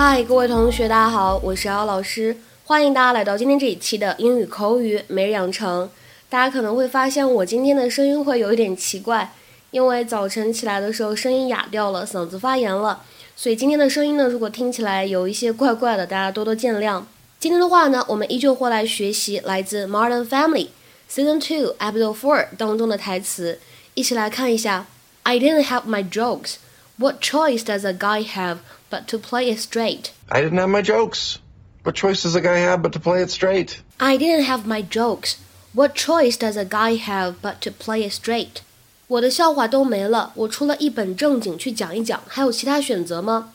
嗨，各位同学，大家好，我是姚老师，欢迎大家来到今天这一期的英语口语每日养成。大家可能会发现我今天的声音会有一点奇怪，因为早晨起来的时候声音哑掉了，嗓子发炎了，所以今天的声音呢，如果听起来有一些怪怪的，大家多多见谅。今天的话呢，我们依旧会来学习来自《Modern Family》Season Two Episode Four 当中的台词，一起来看一下。I didn't have my jokes. What choice does a guy have but to play it straight? I didn't have my jokes. What choice does a guy have but to play it straight? I didn't have my jokes. What choice does a guy have but to play it straight? 我的笑话都没了，我除了一本正经去讲一讲，还有其他选择吗？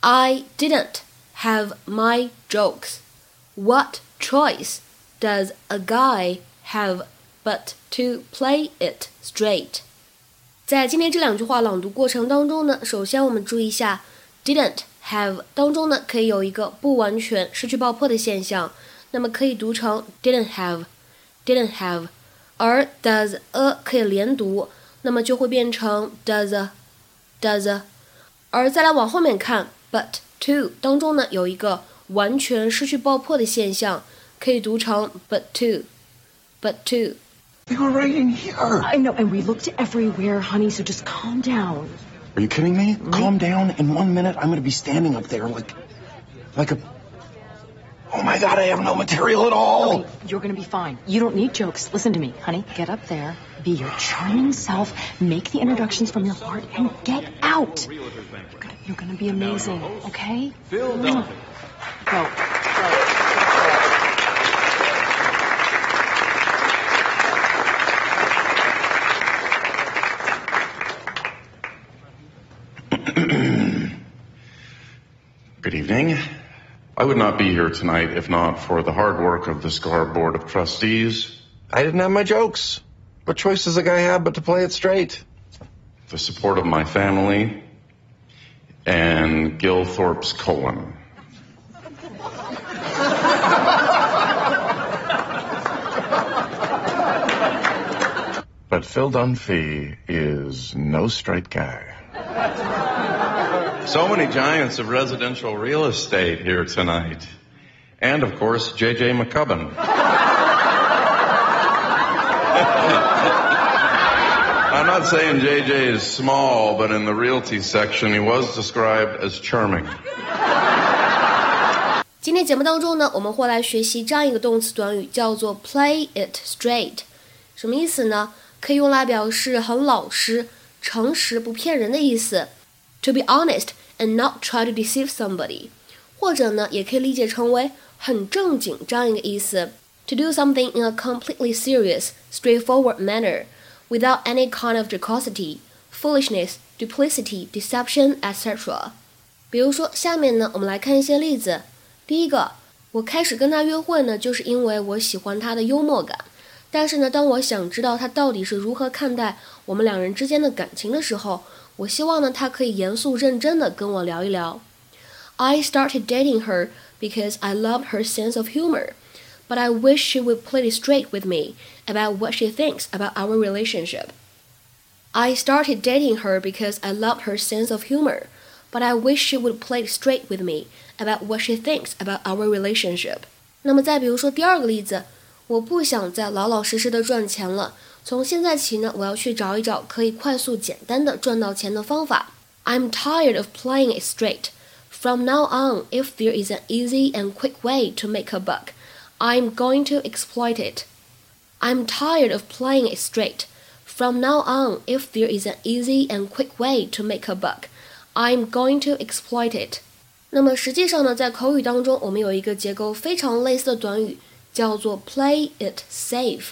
I didn't have my jokes. What choice does a guy have but to play it straight? 在今天这两句话朗读过程当中呢，首先我们注意一下，didn't have 当中呢可以有一个不完全失去爆破的现象，那么可以读成 didn't have，didn't have，而 does a 可以连读，那么就会变成 does，does，而再来往后面看，but to 当中呢有一个完全失去爆破的现象，可以读成 but to，but to。They were right in here. I know, and we looked everywhere, honey, so just calm down. Are you kidding me? Mm-hmm. Calm down. In one minute, I'm going to be standing up there like, like a. Oh my God, I have no material at all. Honey, you're going to be fine. You don't need jokes. Listen to me, honey. Get up there, be your charming self, make the introductions from your heart, and get out. You're going you're gonna be amazing, okay? Phil Go. Good evening. I would not be here tonight if not for the hard work of the SCAR Board of Trustees, I didn't have my jokes. What choice does a guy have but to play it straight? the support of my family, and Gil Thorpe's colon. But Phil Dunphy is no straight guy. So many giants of residential real estate here tonight. And of course, J.J. McCubbin. I'm not saying JJ is small, but in the realty section, he was described as charming. 今天节目当中呢，我们会来学习这样一个动词短语，叫做 play it straight。什么意思呢？可以用来表示很老实、诚实、不骗人的意思。 To be honest and not try to deceive somebody，或者呢，也可以理解成为很正经这样一个意思。To do something in a completely serious, straightforward manner, without any kind of jocosity, foolishness, duplicity, deception, etc. 比如说，下面呢，我们来看一些例子。第一个，我开始跟他约会呢，就是因为我喜欢他的幽默感。 但是呢，当我想知道他到底是如何看待我们两人之间的感情的时候，我希望呢，他可以严肃认真的跟我聊一聊。I started dating her because I loved her sense of humor, but I wish she would play it straight with me about what she thinks about our relationship. I started dating her because I loved her sense of humor, but I wish she would play it straight with me about what she thinks about our relationship. 那么再比如说第二个例子， 我不想再老老实实的赚钱了。从现在起呢，我要去找一找可以快速简单的赚到钱的方法。I'm tired of playing it straight. From now on, if there is an easy and quick way to make a buck, I'm going to exploit it. I'm tired of playing it straight. From now on, if there is an easy and quick way to make a buck, I'm going to exploit it. 那么实际上呢，在口语当中，我们有一个结构非常类似的短语， 叫做 play it safe。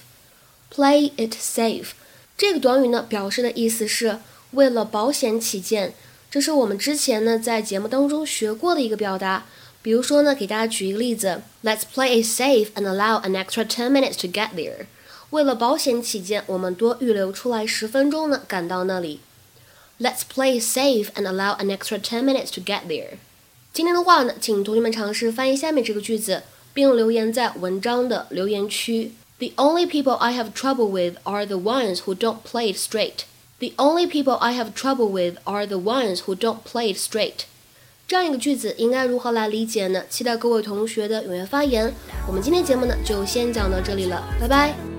play it safe 这个短语呢，表示的意思是为了保险起见。这是我们之前呢在节目当中学过的一个表达。比如说呢，给大家举一个例子：Let's play it safe and allow an extra ten minutes to get there。为了保险起见，我们多预留出来十分钟呢，赶到那里。Let's play it safe and allow an extra ten minutes to get there。今天的话呢，请同学们尝试翻译下面这个句子，并留言在文章的留言区。The only people I have trouble with are the ones who don't play it straight. The only people I have trouble with are the ones who don't play it straight. 这样一个句子应该如何来理解呢？期待各位同学的踊跃发言。我们今天节目呢就先讲到这里了，拜拜。